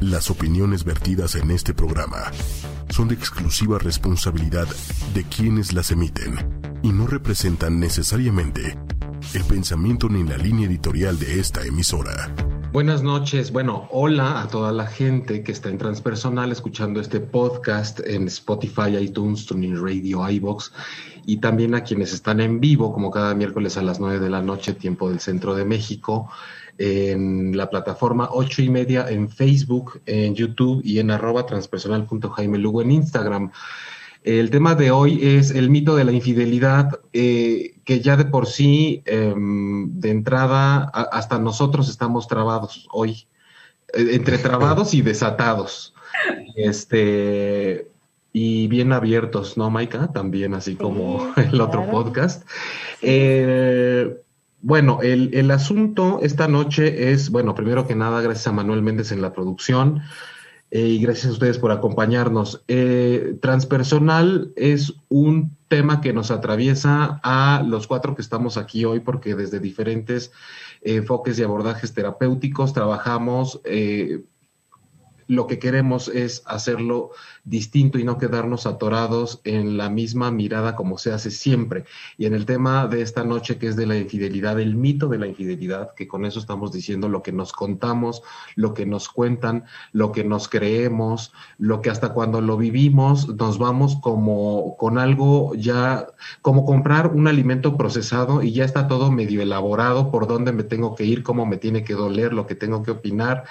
Las opiniones vertidas en este programa son de exclusiva responsabilidad de quienes las emiten y no representan necesariamente el pensamiento ni la línea editorial de esta emisora. Buenas noches, bueno, hola a toda la gente que está en Transpersonal escuchando este podcast en Spotify, iTunes, Tuning Radio, iBox y también a quienes están en vivo, como cada miércoles a las 9 de la noche, tiempo del centro de México, en la plataforma 8 y media en Facebook, en YouTube y en arroba transpersonal.jaime Lugo en Instagram. El tema de hoy es el mito de la infidelidad, eh, que ya de por sí, em, de entrada, hasta nosotros estamos trabados hoy, eh, entre trabados y desatados. Este, y bien abiertos, ¿no, Maika? También, así como el otro podcast. Eh, bueno, el, el, asunto esta noche es, bueno, primero que nada, gracias a Manuel Méndez en la producción eh, y gracias a ustedes por acompañarnos. Eh, transpersonal es un tema que nos atraviesa a los cuatro que estamos aquí hoy porque desde diferentes enfoques y abordajes terapéuticos trabajamos. Eh, lo que queremos es hacerlo distinto y no quedarnos atorados en la misma mirada como se hace siempre. Y en el tema de esta noche, que es de la infidelidad, el mito de la infidelidad, que con eso estamos diciendo lo que nos contamos, lo que nos cuentan, lo que nos creemos, lo que hasta cuando lo vivimos nos vamos como con algo ya, como comprar un alimento procesado y ya está todo medio elaborado por dónde me tengo que ir, cómo me tiene que doler, lo que tengo que opinar,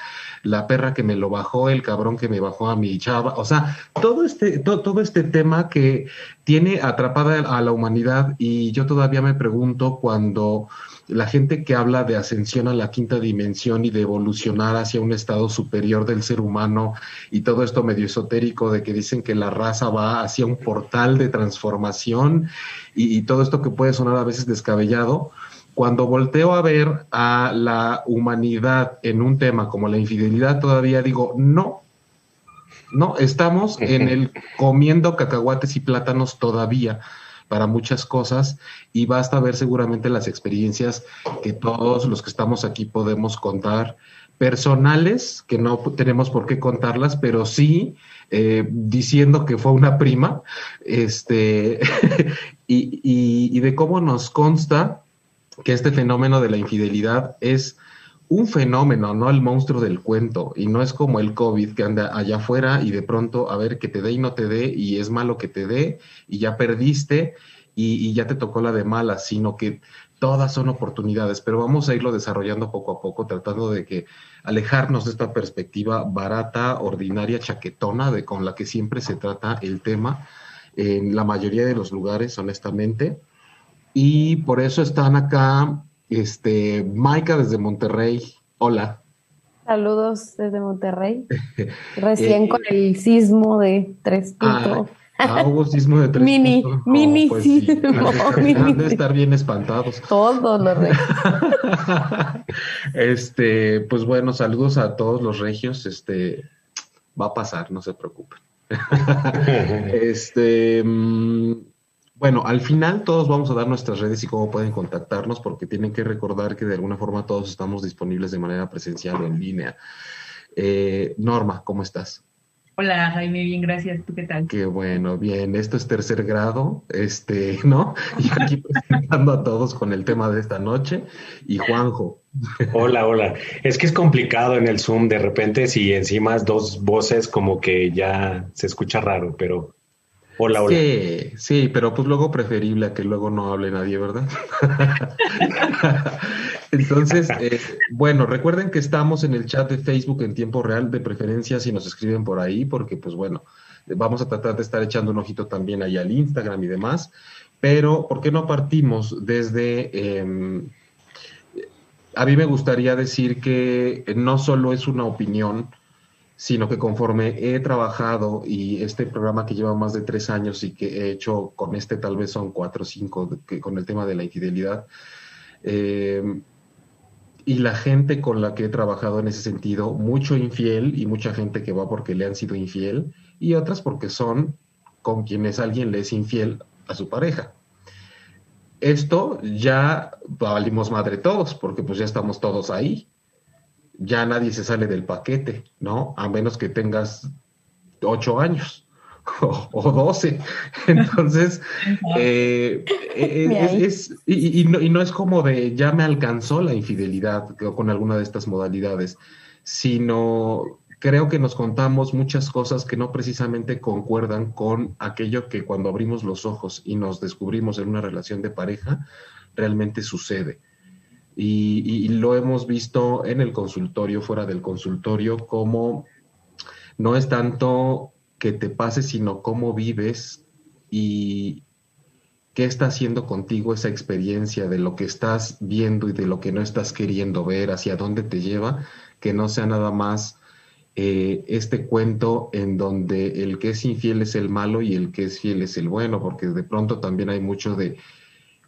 la perra que me lo bajó, el cabrón que me bajó a mi chava, o sea, todo este, todo este tema que tiene atrapada a la humanidad y yo todavía me pregunto cuando la gente que habla de ascensión a la quinta dimensión y de evolucionar hacia un estado superior del ser humano y todo esto medio esotérico de que dicen que la raza va hacia un portal de transformación y todo esto que puede sonar a veces descabellado, cuando volteo a ver a la humanidad en un tema como la infidelidad, todavía digo, no, no, estamos en el comiendo cacahuates y plátanos todavía para muchas cosas y basta ver seguramente las experiencias que todos los que estamos aquí podemos contar, personales, que no tenemos por qué contarlas, pero sí eh, diciendo que fue una prima, este, y, y de cómo nos consta que este fenómeno de la infidelidad es un fenómeno, no el monstruo del cuento, y no es como el COVID que anda allá afuera y de pronto a ver que te dé y no te dé, y es malo que te dé, y ya perdiste, y, ya te tocó la de mala, sino que todas son oportunidades, pero vamos a irlo desarrollando poco a poco, tratando de que alejarnos de esta perspectiva barata, ordinaria, chaquetona, de con la que siempre se trata el tema, en la mayoría de los lugares, honestamente. Y por eso están acá este, Maika desde Monterrey, hola. Saludos desde Monterrey. Recién con el sismo de tres puntos. Ah, hubo sismo de tres mini, puntos. Mini, pues sismo. Han de estar bien espantados. Todos los regios. este, pues bueno, saludos a todos los regios. Este, va a pasar, no se preocupen. este, mm, bueno, al final todos vamos a dar nuestras redes y cómo pueden contactarnos, porque tienen que recordar que de alguna forma todos estamos disponibles de manera presencial o en línea. Eh, Norma, ¿cómo estás? Hola Jaime, bien, gracias. ¿Tú qué tal? Qué bueno, bien. Esto es tercer grado, este, ¿no? Y aquí presentando a todos con el tema de esta noche. Y Juanjo. Hola, hola. Es que es complicado en el Zoom de repente si encima dos voces como que ya se escucha raro, pero Sí, sí, pero pues luego preferible a que luego no hable nadie, ¿verdad? Entonces, eh, bueno, recuerden que estamos en el chat de Facebook en tiempo real, de preferencia si nos escriben por ahí, porque pues bueno, vamos a tratar de estar echando un ojito también ahí al Instagram y demás, pero ¿por qué no partimos desde... Em, a mí me gustaría decir que no solo es una opinión, sino que conforme he trabajado y este programa que lleva más de tres años y que he hecho con este tal vez son cuatro o cinco, que, con el tema de la infidelidad, eh, y la gente con la que he trabajado en ese sentido, mucho infiel y mucha gente que va porque le han sido infiel y otras porque son con quienes alguien le es infiel a su pareja. Esto ya valimos madre todos porque pues ya estamos todos ahí ya nadie se sale del paquete, ¿no? A menos que tengas ocho años o, doce. Entonces, eh, es, y, no, y, no, es como de ya me alcanzó la infidelidad con alguna de estas modalidades, sino creo que nos contamos muchas cosas que no precisamente concuerdan con aquello que cuando abrimos los ojos y nos descubrimos en una relación de pareja, realmente sucede. Y, lo hemos visto en el consultorio, fuera del consultorio, como no es tanto que te pase, sino cómo vives y qué está haciendo contigo esa experiencia de lo que estás viendo y de lo que no estás queriendo ver, hacia dónde te lleva, que no sea nada más eh, este cuento en donde el que es infiel es el malo y el que es fiel es el bueno, porque de pronto también hay mucho de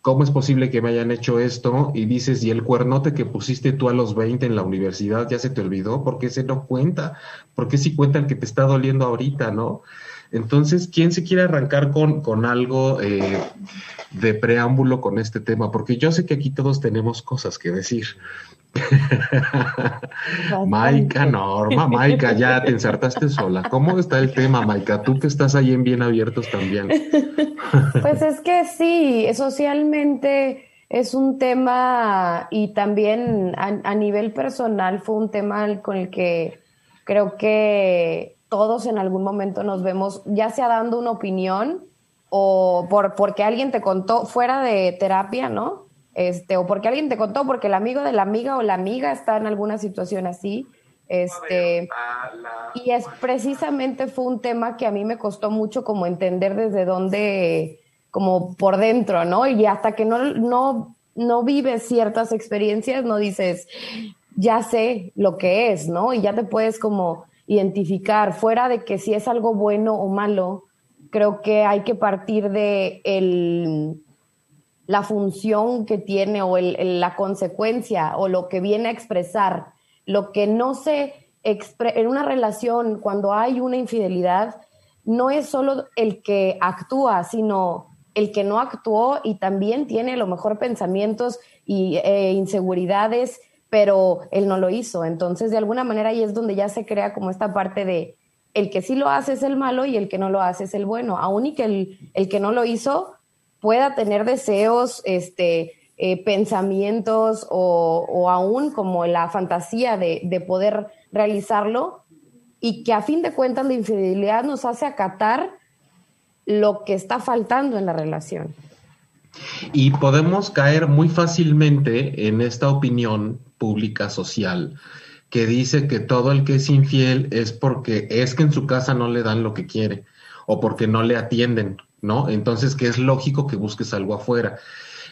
¿cómo es posible que me hayan hecho esto? Y dices, ¿y el cuernote que pusiste tú a los 20 en la universidad ya se te olvidó? ¿Por qué se no cuenta? ¿Por qué si cuenta el que te está doliendo ahorita, no? Entonces, ¿quién se quiere arrancar con, con algo eh, de preámbulo con este tema? Porque yo sé que aquí todos tenemos cosas que decir. Maika, Norma, Maika, ya te ensartaste sola. ¿Cómo está el tema, Maika? Tú que estás ahí en Bien Abiertos también. Pues es que sí, socialmente es un tema y también a, nivel personal fue un tema con el que creo que todos en algún momento nos vemos, ya sea dando una opinión o por, porque alguien te contó fuera de terapia, ¿no? Este, o porque alguien te contó, porque el amigo de la amiga o la amiga está en alguna situación así. Este, y es precisamente fue un tema que a mí me costó mucho como entender desde dónde, como por dentro, ¿no? Y hasta que no, no, no vives ciertas experiencias, no dices, ya sé lo que es, ¿no? Y ya te puedes como identificar, fuera de que si es algo bueno o malo, creo que hay que partir de el la función que tiene o la consecuencia o lo que viene a expresar, lo que no se en una relación cuando hay una infidelidad, no es solo el que actúa, sino el que no actuó y también tiene a lo mejor pensamientos y e inseguridades, pero él no lo hizo. Entonces, de alguna manera ahí es donde ya se crea como esta parte de el que sí lo hace es el malo y el que no lo hace es el bueno. Aún y que el, el que no lo hizo pueda tener deseos, este, eh, pensamientos o, aún como la fantasía de, poder realizarlo y que a fin de cuentas la infidelidad nos hace acatar lo que está faltando en la relación. Y podemos caer muy fácilmente en esta opinión pública social que dice que todo el que es infiel es porque es que en su casa no le dan lo que quiere o porque no le atienden ¿no? Entonces, que es lógico que busques algo afuera.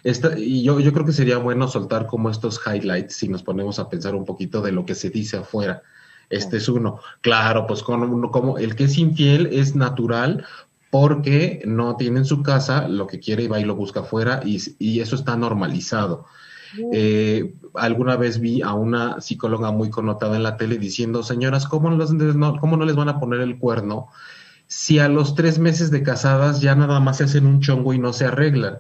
Esta, y yo, yo creo que sería bueno soltar como estos highlights si nos ponemos a pensar un poquito de lo que se dice afuera. Este es uno. Claro, pues como, como el que es infiel es natural porque no tiene en su casa lo que quiere y va y lo busca afuera y, y eso está normalizado. Eh, alguna vez vi a una psicóloga muy connotada en la tele diciendo, señoras, ¿cómo, no, ¿cómo no les van a poner el cuerno si a los tres meses de casadas ya nada más se hacen un chongo y no se arreglan.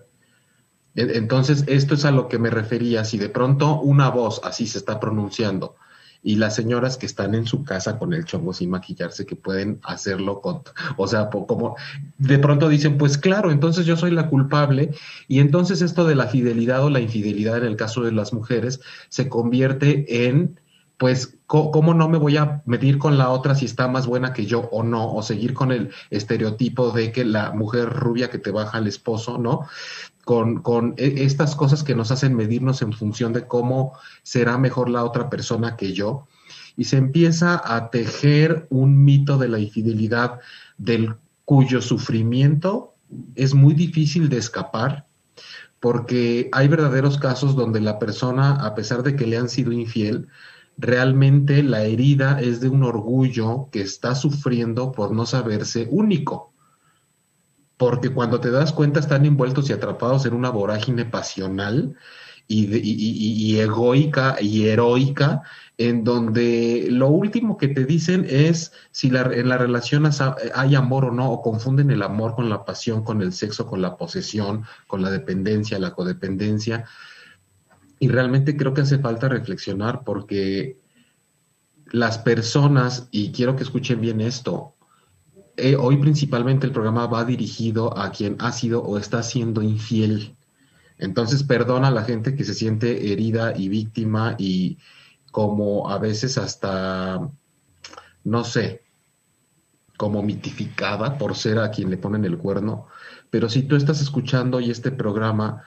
E, entonces, esto es a lo que me refería. Si de pronto una voz así se está pronunciando y las señoras que están en su casa con el chongo sin maquillarse, que pueden hacerlo con, o sea, como de pronto dicen, pues claro, entonces yo soy la culpable y entonces esto de la fidelidad o la infidelidad en el caso de las mujeres se convierte en pues, ¿cómo no me voy a medir con la otra si está más buena que yo o no? O seguir con el estereotipo de que la mujer rubia que te baja al esposo, ¿no? Con, con e, estas cosas que nos hacen medirnos en función de cómo será mejor la otra persona que yo. Y se empieza a tejer un mito de la infidelidad del cuyo sufrimiento es muy difícil de escapar porque hay verdaderos casos donde la persona, a pesar de que le han sido infiel, realmente la herida es de un orgullo que está sufriendo por no saberse único. Porque cuando te das cuenta están envueltos y atrapados en una vorágine pasional y, egoica y heroica, en donde lo último que te dicen es si en la relación hay amor o no, o confunden el amor con la pasión, con el sexo, con la posesión, con la dependencia, la codependencia. Y realmente creo que hace falta reflexionar porque las personas, y quiero que escuchen bien esto, eh, hoy principalmente el programa va dirigido a quien ha sido o está siendo infiel. Entonces, perdona a la gente que se siente herida y víctima y como a veces hasta, no sé, como mitificada por ser a quien le ponen el cuerno. Pero si tú estás escuchando hoy este programa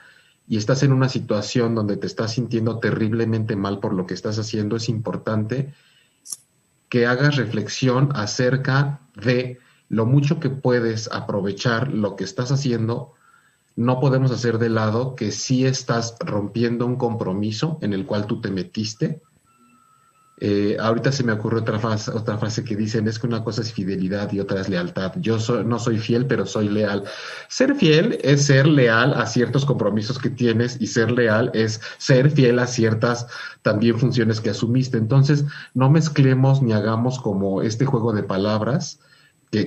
y estás en una situación donde te estás sintiendo terriblemente mal por lo que estás haciendo, es importante que hagas reflexión acerca de lo mucho que puedes aprovechar lo que estás haciendo, no podemos hacer de lado que sí estás rompiendo un compromiso en el cual tú te metiste. Eh, ahorita se me ocurre otra frase, que dicen, es que una cosa es fidelidad y otra es lealtad. Yo no soy fiel, pero soy leal. Ser fiel es ser leal a ciertos compromisos que tienes y ser leal es ser fiel a ciertas también funciones que asumiste. Entonces, no mezclemos ni hagamos como este juego de palabras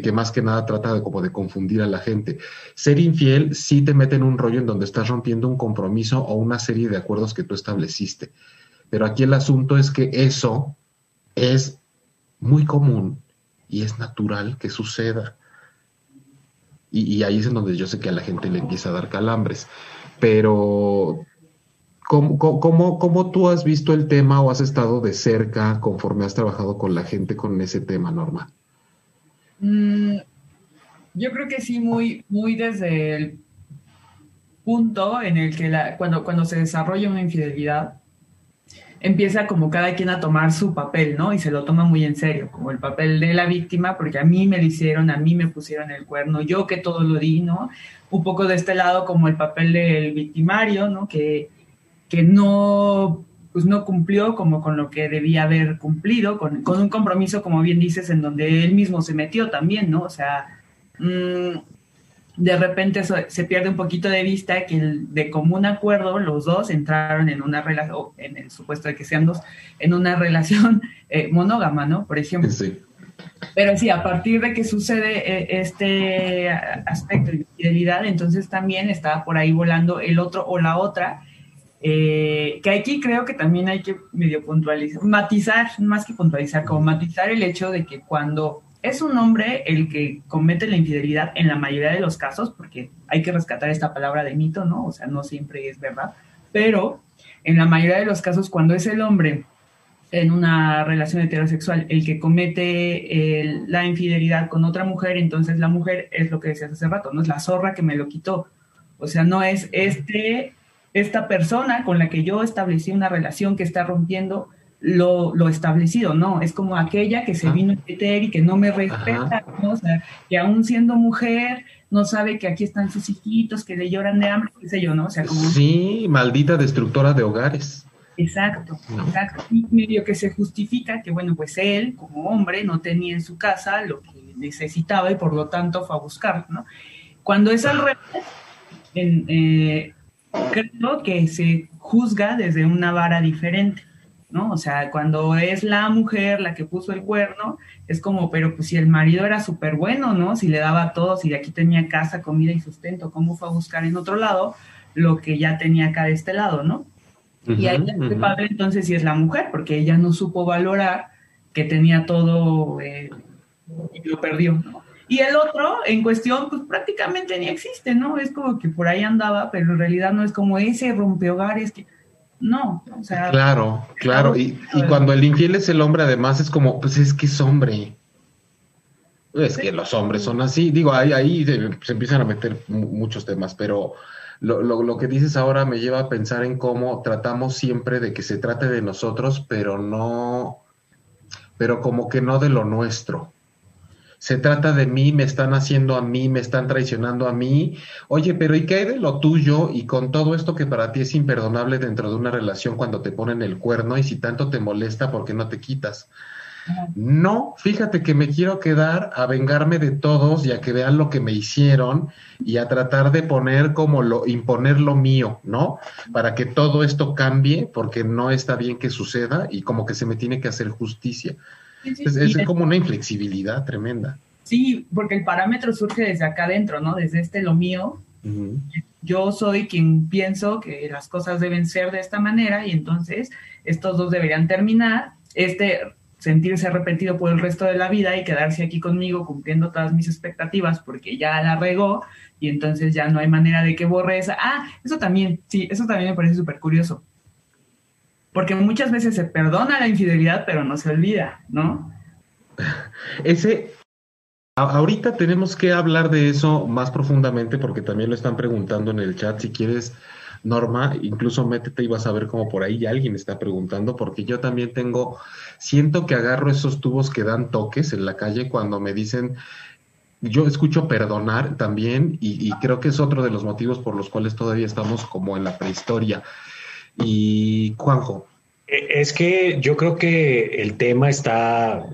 que, más que nada trata como de confundir a la gente. Ser infiel sí te mete en un rollo en donde estás rompiendo un compromiso o una serie de acuerdos que tú estableciste. Pero aquí el asunto es que eso es muy común y es natural que suceda. Y, ahí es en donde yo sé que a la gente le empieza a dar calambres. Pero, ¿cómo, cómo, cómo tú has visto el tema o has estado de cerca conforme has trabajado con la gente con ese tema, Norma? Mm, yo creo que sí, muy, muy desde el punto en el que cuando, cuando se desarrolla una infidelidad, empieza como cada quien a tomar su papel, ¿no? Y se lo toma muy en serio, como el papel de la víctima, porque a mí me lo hicieron, a mí me pusieron el cuerno, yo que todo lo di, ¿no? Un poco de este lado como el papel del victimario, ¿no? Que, que no pues no cumplió como con lo que debía haber cumplido, con, un compromiso, como bien dices, en donde él mismo se metió también, ¿no? O sea, mm, de repente se pierde un poquito de vista que de común acuerdo los dos entraron en una relación, en el supuesto de que sean dos, en una relación eh, monógama, ¿no? Por ejemplo. Sí. Pero sí, a partir de que sucede eh, este aspecto de fidelidad, entonces también está por ahí volando el otro o la otra eh, que aquí creo que también hay que medio puntualizar, matizar, más que puntualizar, como matizar el hecho de que cuando es un hombre el que comete la infidelidad en la mayoría de los casos, porque hay que rescatar esta palabra de mito, ¿no? O sea, no siempre es verdad, pero en la mayoría de los casos cuando es el hombre en una relación heterosexual el que comete la infidelidad con otra mujer, entonces la mujer es lo que decías hace rato, no es la zorra que me lo quitó. O sea, no es este esta persona con la que yo establecí una relación que está rompiendo lo, lo establecido, ¿no? Es como aquella que se vino a meter y que no me respeta, ¿no? O sea, que aún siendo mujer no sabe que aquí están sus hijitos, que le lloran de hambre, qué sé yo, ¿no? O sea, como... Sí, maldita destructora de hogares. Exacto, exacto. Y medio que se justifica que, bueno, pues él, como hombre, no tenía en su casa lo que necesitaba y por lo tanto fue a buscar, ¿no? Cuando es al revés, en, eh, creo que se juzga desde una vara diferente, ¿no? O sea, cuando es la mujer la que puso el cuerno, es como, pero pues si el marido era súper bueno, ¿no? Si le daba todo, si de aquí tenía casa, comida y sustento, ¿cómo fue a buscar en otro lado lo que ya tenía acá de este lado, ¿no? y ahí el padre entonces sí es la mujer, porque ella no supo valorar que tenía todo eh, y lo perdió, ¿no? Y el otro, en cuestión, pues prácticamente ni existe, ¿no? Es como que por ahí andaba, pero en realidad no es como ese rompehogares que... No, o sea... Claro, claro. Y, cuando el infiel es el hombre, además es como, pues es que es hombre. Es que los hombres son así. Digo, ahí, ahí se, empiezan a meter muchos temas, pero lo, lo, lo, que dices ahora me lleva a pensar en cómo tratamos siempre de que se trate de nosotros, pero no, pero como que no de lo nuestro se trata de mí, me están haciendo a mí, me están traicionando a mí. Oye, pero ¿y qué hay de lo tuyo? Y con todo esto que para ti es imperdonable dentro de una relación cuando te ponen el cuerno y si tanto te molesta, ¿por qué no te quitas? No, fíjate que me quiero quedar a vengarme de todos y a que vean lo que me hicieron y a tratar de poner como lo, imponer lo mío, ¿no? Para que todo esto cambie, porque no está bien que suceda y como que se me tiene que hacer justicia es, como una inflexibilidad tremenda. Sí, porque el parámetro surge desde acá adentro, ¿no? Desde este lo mío. Yo soy quien pienso que las cosas deben ser de esta manera y entonces estos dos deberían terminar. Este sentirse arrepentido por el resto de la vida y quedarse aquí conmigo cumpliendo todas mis expectativas porque ya la regó y entonces ya no hay manera de que borre esa. Ah, eso también, sí, eso también me parece súper curioso. Porque muchas veces se perdona la infidelidad, pero no se olvida, ¿no? Ese, ahorita tenemos que hablar de eso más profundamente porque también lo están preguntando en el chat. Si quieres, Norma, incluso métete y vas a ver como por ahí alguien está preguntando porque yo también tengo, siento que agarro esos tubos que dan toques en la calle cuando me dicen yo escucho perdonar también y, creo que es otro de los motivos por los cuales todavía estamos como en la prehistoria. Y Juanjo. E, es que yo creo que el tema está,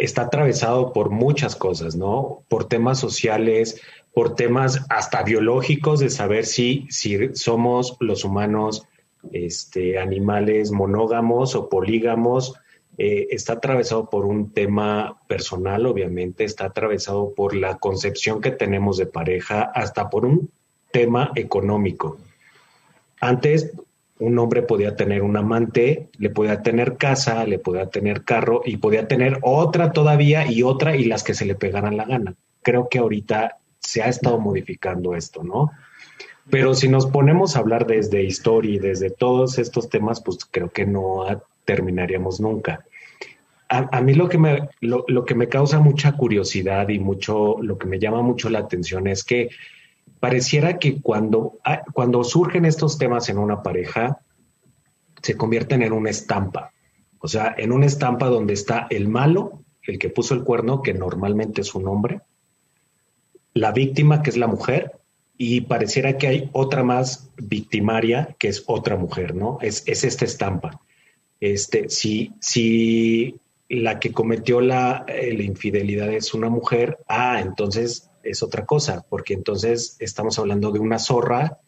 está atravesado por muchas cosas, ¿no? Por temas sociales, por temas hasta biológicos de saber si, si somos los humanos este, animales monógamos o polígamos eh, está atravesado por un tema personal, obviamente, está atravesado por la concepción que tenemos de pareja, hasta por un tema económico. Antes, un hombre podía tener un amante, le podía tener casa, le podía tener carro y podía tener otra todavía y otra y las que se le pegaran la gana. Creo que ahorita se ha estado modificando esto, ¿no? Pero si nos ponemos a hablar desde historia y desde todos estos temas, pues creo que no terminaríamos nunca. A, mí lo que, me, lo, que me causa mucha curiosidad y mucho, lo que me llama mucho la atención es que pareciera que cuando, ah, cuando surgen estos temas en una pareja, se convierten en una estampa. O sea, en una estampa donde está el malo, el que puso el cuerno, que normalmente es un hombre, la víctima, que es la mujer, y pareciera que hay otra más victimaria, que es otra mujer, ¿no? Es, es esta estampa. Este, si, si la que cometió la, eh, la, infidelidad es una mujer, ah, entonces es otra cosa, porque entonces estamos hablando de una zorra,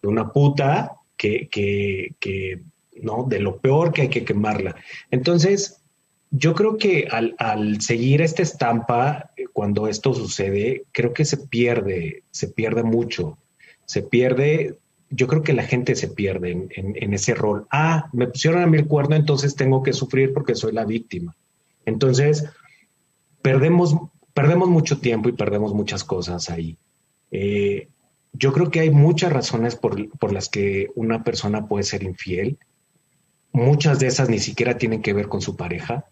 de una puta, que, que, que ¿no? De lo peor que hay que quemarla. Entonces, yo creo que al, seguir esta estampa, eh, cuando esto sucede, creo que se pierde, se pierde mucho, se pierde yo creo que la gente se pierde en, en, ese rol. Ah, me pusieron a mi el cuerno, entonces tengo que sufrir porque soy la víctima. Entonces, perdemos, perdemos mucho tiempo y perdemos muchas cosas ahí. Eh, yo creo que hay muchas razones por, por, las que una persona puede ser infiel. Muchas de esas ni siquiera tienen que ver con su pareja.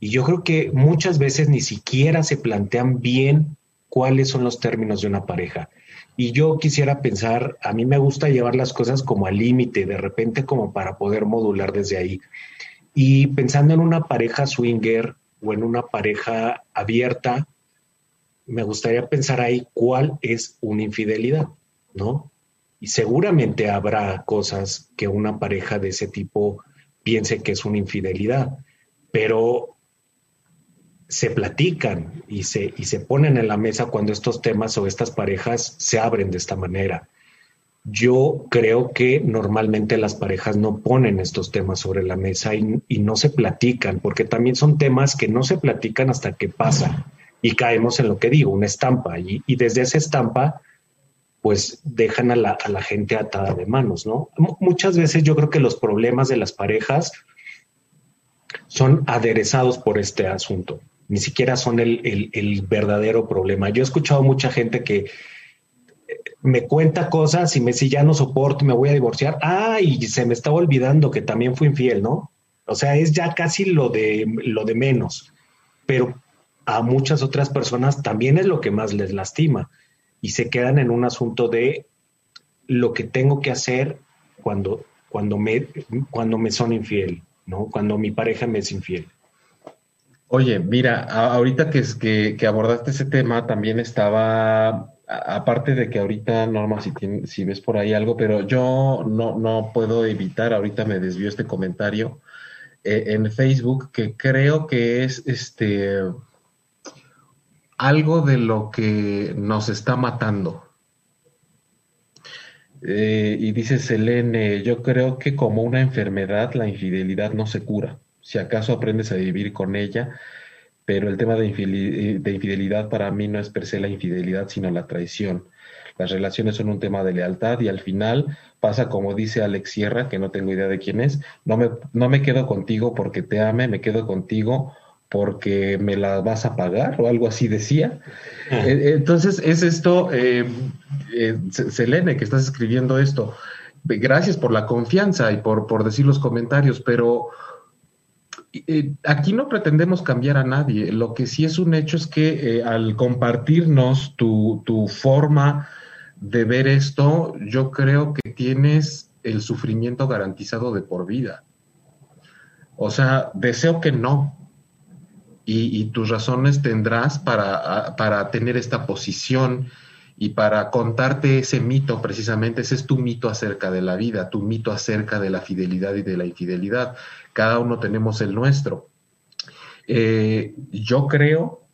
Y yo creo que muchas veces ni siquiera se plantean bien cuáles son los términos de una pareja. Y yo quisiera pensar, a mí me gusta llevar las cosas como al límite, de repente como para poder modular desde ahí. Y pensando en una pareja swinger o en una pareja abierta, me gustaría pensar ahí cuál es una infidelidad, ¿no? Y seguramente habrá cosas que una pareja de ese tipo piense que es una infidelidad, pero se platican y se, y se ponen en la mesa cuando estos temas o estas parejas se abren de esta manera. Yo creo que normalmente las parejas no ponen estos temas sobre la mesa y, no se platican, porque también son temas que no se platican hasta que pasa y caemos en lo que digo, una estampa. Y, desde esa estampa, pues dejan a la, a la, gente atada de manos, ¿no? muchas veces yo creo que los problemas de las parejas son aderezados por este asunto, ni siquiera son el, el verdadero problema. Yo he escuchado mucha gente que me cuenta cosas y me si ya no soporto, me voy a divorciar. Ah, y se me estaba olvidando que también fui infiel, ¿no? O sea, es ya casi lo de, lo de menos. Pero a muchas otras personas también es lo que más les lastima y se quedan en un asunto de lo que tengo que hacer cuando, cuando, me, cuando me son infiel, ¿no? Cuando mi pareja me es infiel. Oye, mira, ahorita que, que, abordaste ese tema, también estaba aparte de que ahorita, Norma, si, si ves por ahí algo, pero yo no, no puedo evitar, ahorita me desvió este comentario eh, en Facebook, que creo que es este algo de lo que nos está matando. Eh, y dice Selene, yo creo que como una enfermedad la infidelidad no se cura. Si acaso aprendes a vivir con ella, pero el tema de infidelidad para mí no es per se la infidelidad, sino la traición. las relaciones son un tema de lealtad y al final pasa como dice Alex Sierra, que no tengo idea de quién es, no me, no me quedo contigo porque te ame, me quedo contigo porque me la vas a pagar o algo así decía. Eh, eh, entonces es esto, eh, eh, Selene, que estás escribiendo esto. Gracias por la confianza y por, por decir los comentarios, pero aquí no pretendemos cambiar a nadie. Lo que sí es un hecho es que al compartirnos tu, tu forma de ver esto, yo creo que tienes el sufrimiento garantizado de por vida. O sea, deseo que no, y, tus razones tendrás para, para, tener esta posición y para contarte ese mito, precisamente, ese es tu mito acerca de la vida, tu mito acerca de la fidelidad y de la infidelidad. Cada uno tenemos el nuestro. Eh, yo creo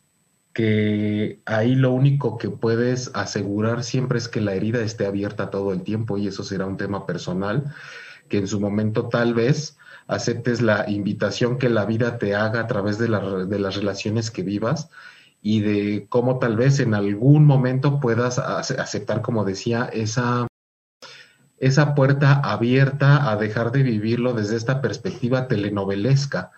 que ahí lo único que puedes asegurar siempre es que la herida esté abierta todo el tiempo y eso será un tema personal que en su momento tal vez aceptes la invitación que la vida te haga a través de, de las relaciones que vivas y de cómo tal vez en algún momento puedas aceptar, como decía, esa, esa puerta abierta a dejar de vivirlo desde esta perspectiva telenovelesca,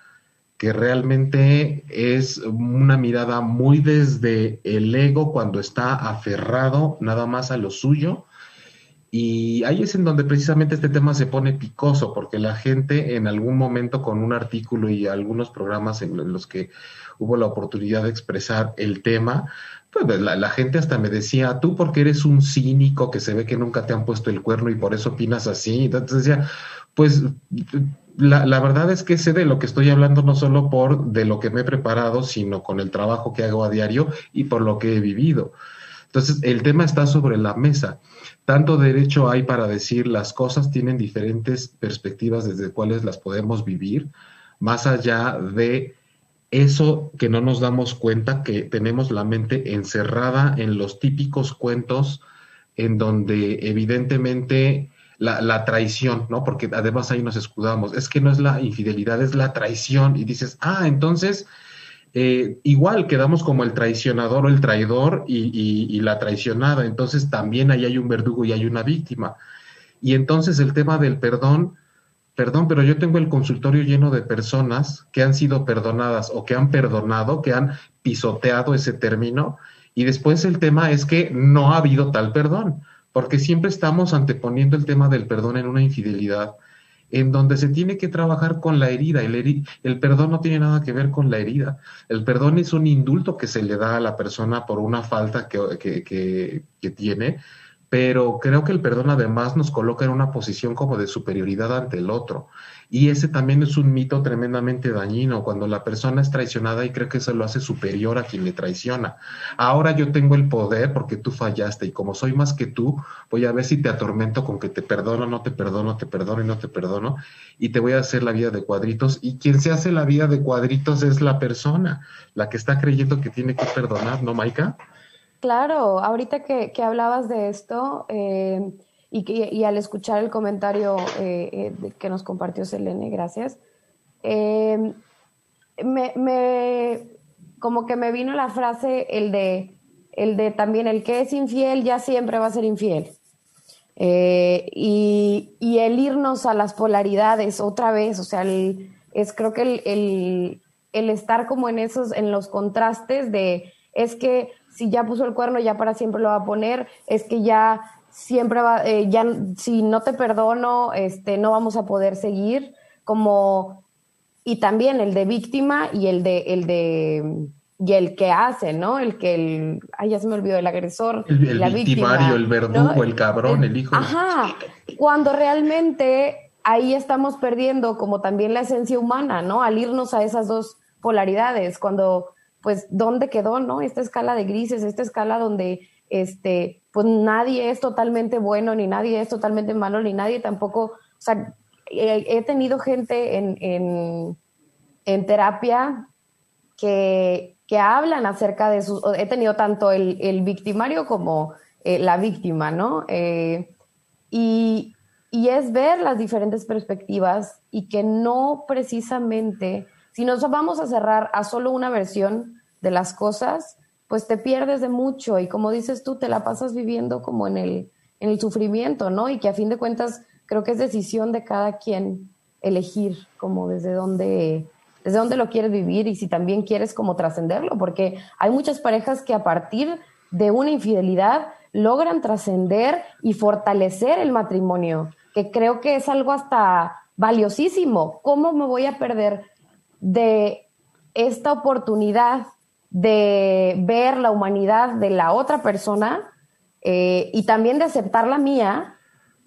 que realmente es una mirada muy desde el ego cuando está aferrado nada más a lo suyo y ahí es en donde precisamente este tema se pone picoso, porque la gente en algún momento con un artículo y algunos programas en los que hubo la oportunidad de expresar el tema, pues la, gente hasta me decía, tú porque eres un cínico que se ve que nunca te han puesto el cuerno y por eso opinas así. Entonces decía, pues la, la, verdad es que sé de lo que estoy hablando no solo por de lo que me he preparado, sino con el trabajo que hago a diario y por lo que he vivido. Entonces, el tema está sobre la mesa tanto derecho hay para decir las cosas tienen diferentes perspectivas desde cuales las podemos vivir, más allá de eso que no nos damos cuenta que tenemos la mente encerrada en los típicos cuentos en donde evidentemente la, la, traición, ¿no? Porque además ahí nos escudamos, es que no es la infidelidad, es la traición y dices, ah, entonces eh, igual quedamos como el traicionador o el traidor y, la traicionada. Entonces también ahí hay un verdugo y hay una víctima. Y entonces el tema del perdón, perdón, pero yo tengo el consultorio lleno de personas que han sido perdonadas o que han perdonado, que han pisoteado ese término. Y después el tema es que no ha habido tal perdón, porque siempre estamos anteponiendo el tema del perdón en una infidelidad en donde se tiene que trabajar con la herida. El, el, perdón no tiene nada que ver con la herida. El perdón es un indulto que se le da a la persona por una falta que, que, que, que tiene, pero creo que el perdón además nos coloca en una posición como de superioridad ante el otro. Y ese también es un mito tremendamente dañino, cuando la persona es traicionada y cree que eso lo hace superior a quien le traiciona. Ahora yo tengo el poder porque tú fallaste y como soy más que tú, voy a ver si te atormento con que te perdono, no te perdono, te perdono y no te perdono, y te voy a hacer la vida de cuadritos. Y quien se hace la vida de cuadritos es la persona, la que está creyendo que tiene que perdonar, ¿no, Maika? Claro, ahorita que, hablabas de esto, eh, y, al escuchar el comentario eh, eh, que nos compartió Selene, gracias, eh, me, como que me vino la frase el de, el de también el que es infiel ya siempre va a ser infiel. y, el irnos a las polaridades otra vez, o sea, es creo que el, el, estar como en esos, en los contrastes de, es que si ya puso el cuerno, ya para siempre lo va a poner, es que ya siempre va, eh, ya si no te perdono, este, no vamos a poder seguir, como, y también el de víctima y el de, el de, y el que hace, ¿no? El que, el, ay, ya se me olvidó, el agresor. El, el victimario, el verdugo, el cabrón, el, hijo. Ajá, cuando realmente ahí estamos perdiendo como también la esencia humana, ¿no? Al irnos a esas dos polaridades, cuando, pues, ¿dónde quedó, no? Esta escala de grises, esta escala donde este, pues nadie es totalmente bueno, ni nadie es totalmente malo, ni nadie tampoco, o sea, he, tenido gente en, en, terapia que, que, hablan acerca de sus, he tenido tanto el, el victimario como eh, la víctima, ¿no? Eh, y, y es ver las diferentes perspectivas y que no precisamente, si nos vamos a cerrar a solo una versión de las cosas, pues te pierdes de mucho y como dices tú, te la pasas viviendo como en el, en el sufrimiento, ¿no? Y que a fin de cuentas creo que es decisión de cada quien elegir como desde dónde, desde dónde lo quieres vivir y si también quieres como trascenderlo, porque hay muchas parejas que a partir de una infidelidad logran trascender y fortalecer el matrimonio, que creo que es algo hasta valiosísimo. ¿Cómo me voy a perder de esta oportunidad de ver la humanidad de la otra persona eh, y también de aceptar la mía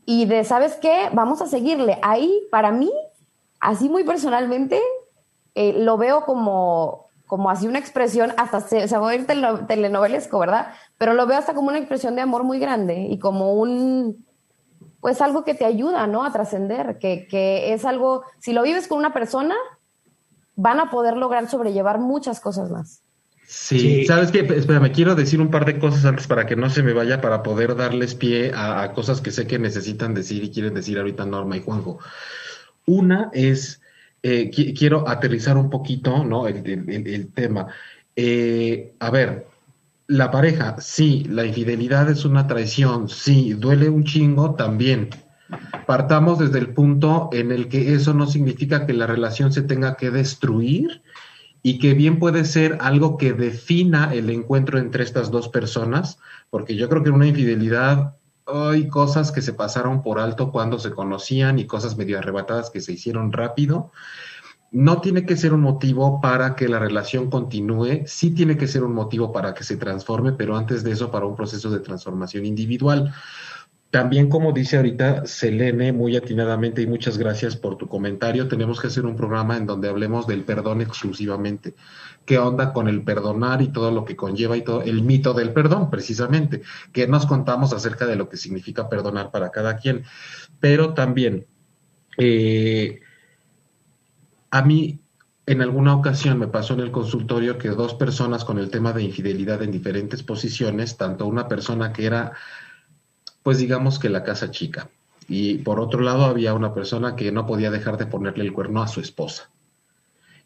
y de, ¿sabes qué? Vamos a seguirle. Ahí, para mí, así muy personalmente, eh, lo veo como, como así una expresión, hasta se, se va a telenovelesco, ¿verdad? Pero lo veo hasta como una expresión de amor muy grande y como un, pues algo que te ayuda, ¿no? A trascender, que, que es algo, si lo vives con una persona, van a poder lograr sobrellevar muchas cosas más. Sí, sabes qué, me quiero decir un par de cosas antes para que no se me vaya, para poder darles pie a, cosas que sé que necesitan decir y quieren decir ahorita Norma y Juanjo. Una es, eh, quiero aterrizar un poquito, ¿no? El, tema. Eh, a ver, la pareja, sí, la infidelidad es una traición, sí, duele un chingo también. Partamos desde el punto en el que eso no significa que la relación se tenga que destruir y que bien puede ser algo que defina el encuentro entre estas dos personas, porque yo creo que una infidelidad hay cosas que se pasaron por alto cuando se conocían y cosas medio arrebatadas que se hicieron rápido. No tiene que ser un motivo para que la relación continúe, sí tiene que ser un motivo para que se transforme, pero antes de eso para un proceso de transformación individual. También, como dice ahorita Selene, muy atinadamente, y muchas gracias por tu comentario, tenemos que hacer un programa en donde hablemos del perdón exclusivamente. ¿Qué onda con el perdonar y todo lo que conlleva y todo el mito del perdón, precisamente? Que nos contamos acerca de lo que significa perdonar para cada quien. Pero también, eh, a mí en alguna ocasión me pasó en el consultorio que dos personas con el tema de infidelidad en diferentes posiciones, tanto una persona que era pues digamos que la casa chica. Y por otro lado había una persona que no podía dejar de ponerle el cuerno a su esposa.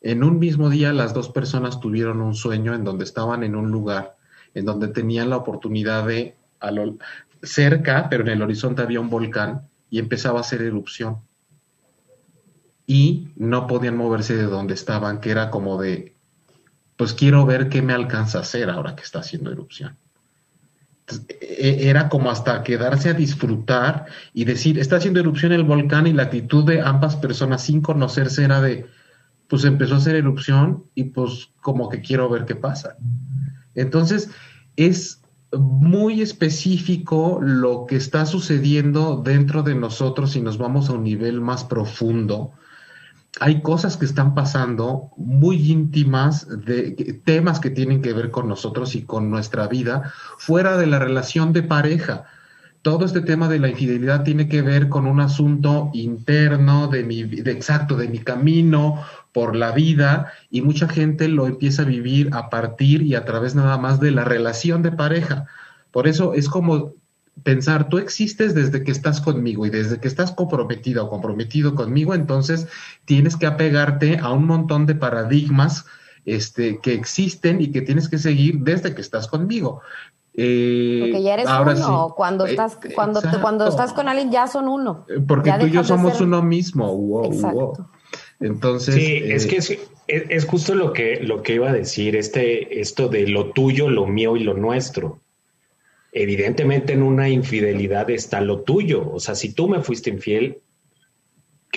En un mismo día las dos personas tuvieron un sueño en donde estaban en un lugar, en donde tenían la oportunidad de, a cerca, pero en el horizonte había un volcán y empezaba a hacer erupción. Y no podían moverse de donde estaban, que era como de, pues quiero ver qué me alcanza a hacer ahora que está haciendo erupción. E, era como hasta quedarse a disfrutar y decir, está haciendo erupción el volcán y la actitud de ambas personas sin conocerse era de, pues empezó a hacer erupción y pues como que quiero ver qué pasa. Entonces, es muy específico lo que está sucediendo dentro de nosotros si nos vamos a un nivel más profundo hay cosas que están pasando muy íntimas de temas que tienen que ver con nosotros y con nuestra vida fuera de la relación de pareja. Todo este tema de la infidelidad tiene que ver con un asunto interno de mi de exacto de mi camino por la vida y mucha gente lo empieza a vivir a partir y a través nada más de la relación de pareja. Por eso es como pensar, tú existes desde que estás conmigo y desde que estás comprometido o comprometido conmigo, entonces tienes que apegarte a un montón de paradigmas este, que existen y que tienes que seguir desde que estás conmigo. Eh, Porque ya eres uno. Cuando eh, estás, cuando, cuando estás con alguien ya son uno. Eh, porque tú y yo somos uno mismo. Wow, Entonces. Sí, es que es, es, justo lo que, lo que iba a decir, este, esto de lo tuyo, lo mío y lo nuestro evidentemente en una infidelidad está lo tuyo. O sea, si tú me fuiste infiel,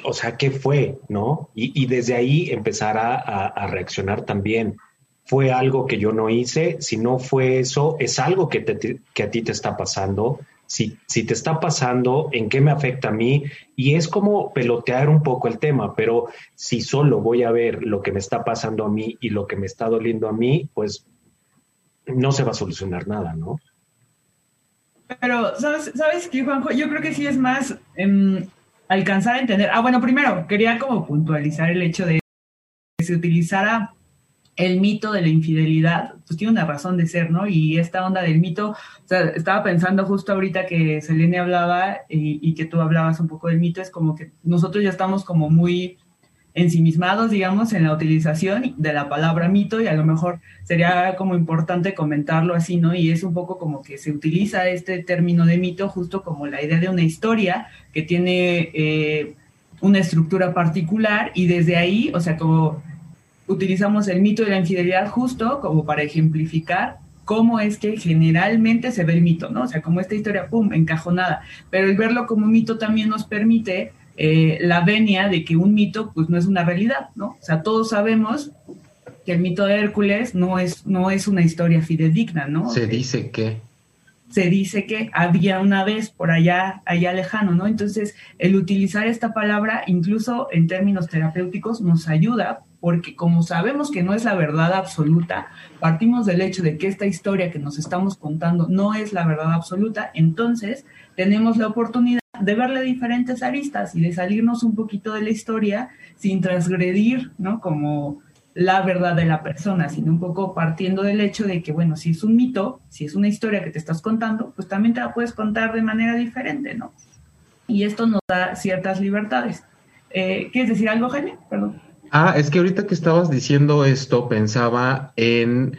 o sea, ¿qué fue? ¿No? Y, desde ahí empezar a, reaccionar también. ¿Fue algo que yo no hice? Si no fue eso, ¿es algo que, que a ti te está pasando? Si, si, te está pasando, ¿en qué me afecta a mí? Y es como pelotear un poco el tema, pero si solo voy a ver lo que me está pasando a mí y lo que me está doliendo a mí, pues no se va a solucionar nada, ¿no? Pero, ¿sabes, ¿sabes qué, Juanjo? Yo creo que sí es más em, alcanzar a entender. Ah, bueno, primero, quería como puntualizar el hecho de que se utilizara el mito de la infidelidad, pues tiene una razón de ser, ¿no? Y esta onda del mito, o sea, estaba pensando justo ahorita que Selene hablaba y, y, que tú hablabas un poco del mito, es como que nosotros ya estamos como muy ensimismados, digamos, en la utilización de la palabra mito y a lo mejor sería como importante comentarlo así, ¿no? Y es un poco como que se utiliza este término de mito justo como la idea de una historia que tiene eh, una estructura particular y desde ahí, o sea, como utilizamos el mito de la infidelidad justo como para ejemplificar cómo es que generalmente se ve el mito, ¿no? O sea, como esta historia, ¡pum!, encajonada. Pero el verlo como mito también nos permite eh, la venia de que un mito pues no es una realidad, ¿no? O sea, todos sabemos que el mito de Hércules no es, no es una historia fidedigna, ¿no? Se dice que. Se dice que había una vez por allá, allá lejano, ¿no? Entonces, el utilizar esta palabra, incluso en términos terapéuticos, nos ayuda porque como sabemos que no es la verdad absoluta, partimos del hecho de que esta historia que nos estamos contando no es la verdad absoluta, entonces tenemos la oportunidad de verle diferentes aristas y de salirnos un poquito de la historia sin transgredir, ¿no? Como la verdad de la persona, sino un poco partiendo del hecho de que, bueno, si es un mito, si es una historia que te estás contando, pues también te la puedes contar de manera diferente, ¿no? Y esto nos da ciertas libertades. Eh, ¿Quieres decir algo, Jaime? Perdón. Ah, es que ahorita que estabas diciendo esto, pensaba en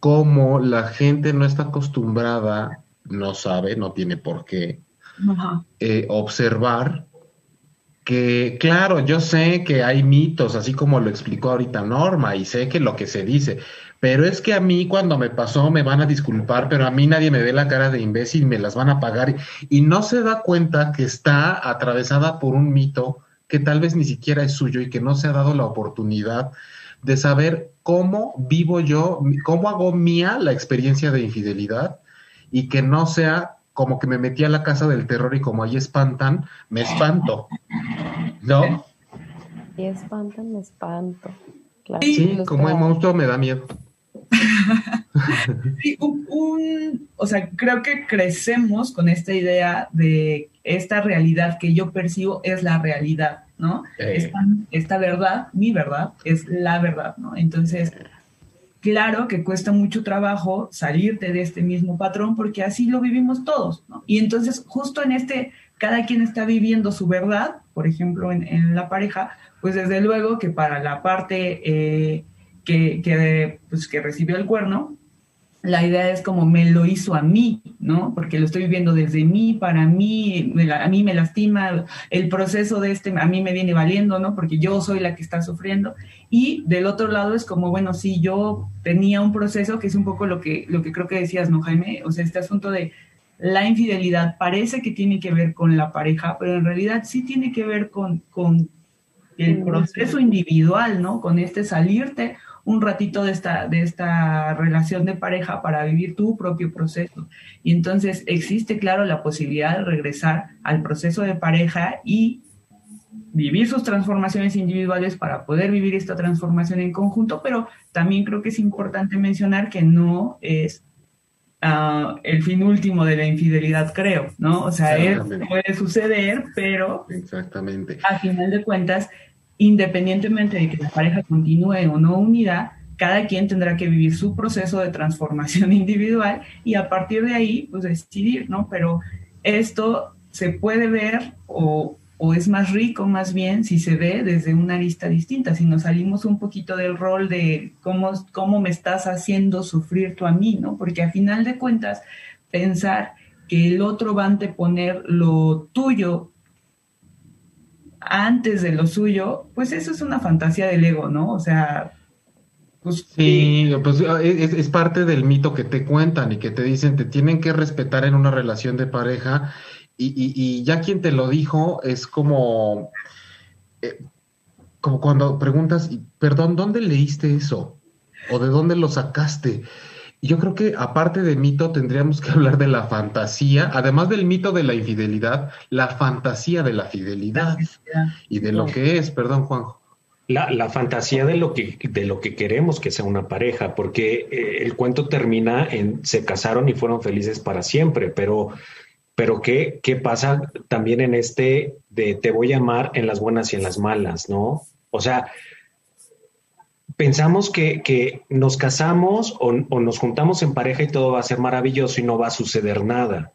cómo la gente no está acostumbrada, no sabe, no tiene por qué, eh, observar que, claro, yo sé que hay mitos, así como lo explicó ahorita Norma, y sé que lo que se dice, pero es que a mí cuando me pasó me van a disculpar, pero a mí nadie me ve la cara de imbécil, me las van a pagar, y no se da cuenta que está atravesada por un mito que tal vez ni siquiera es suyo y que no se ha dado la oportunidad de saber cómo vivo yo, cómo hago mía la experiencia de infidelidad y que no sea como que me metí a la casa del terror y como ahí espantan, me espanto. ¿No? Y espantan, me espanto. sí, como el monstruo me da miedo. sí, un, o sea, creo que crecemos con esta idea de esta realidad que yo percibo es la realidad, ¿no? Esta, verdad, mi verdad, es la verdad, ¿no? Entonces, claro que cuesta mucho trabajo salirte de este mismo patrón porque así lo vivimos todos, ¿no? Y entonces, justo en este, cada quien está viviendo su verdad, por ejemplo, en, la pareja, pues desde luego que para la parte eh, que, que, pues, que recibió el cuerno, la idea es como me lo hizo a mí, ¿no? Porque lo estoy viviendo desde mí, para mí, a mí me lastima, el proceso de este a mí me viene valiendo, ¿no? Porque yo soy la que está sufriendo. Y del otro lado es como, bueno, sí, yo tenía un proceso que es un poco lo que, lo que creo que decías, ¿no, Jaime? O sea, este asunto de la infidelidad parece que tiene que ver con la pareja, pero en realidad sí tiene que ver con, con el proceso individual, ¿no? Con este salirte un ratito de esta, de esta relación de pareja para vivir tu propio proceso. Y entonces existe, claro, la posibilidad de regresar al proceso de pareja y vivir sus transformaciones individuales para poder vivir esta transformación en conjunto, pero también creo que es importante mencionar que no es ah, el fin último de la infidelidad, creo, ¿no? O sea, puede suceder, pero Exactamente. a final de cuentas independientemente de que la pareja continúe o no unida, cada quien tendrá que vivir su proceso de transformación individual y a partir de ahí, pues decidir, ¿no? Pero esto se puede ver o, es más rico más bien si se ve desde una arista distinta, si nos salimos un poquito del rol de cómo, cómo me estás haciendo sufrir tú a mí, ¿no? Porque a final de cuentas, pensar que el otro va a anteponer lo tuyo antes de lo suyo, pues eso es una fantasía del ego, ¿no? O sea, pues, sí, pues es, parte del mito que te cuentan y que te dicen te tienen que respetar en una relación de pareja y, ya quien te lo dijo es como, eh, como cuando preguntas, perdón, ¿dónde leíste eso? ¿O de dónde lo sacaste? Yo creo que aparte de mito tendríamos que hablar de la fantasía, además del mito de la infidelidad, la fantasía de la fidelidad y de lo que es, perdón Juanjo. La, fantasía de lo, que, de lo que queremos que sea una pareja, porque eh, el cuento termina en se casaron y fueron felices para siempre, pero, pero ¿qué, ¿qué pasa también en este de te voy a amar en las buenas y en las malas, ¿no? O sea, pensamos que, nos casamos o, nos juntamos en pareja y todo va a ser maravilloso y no va a suceder nada.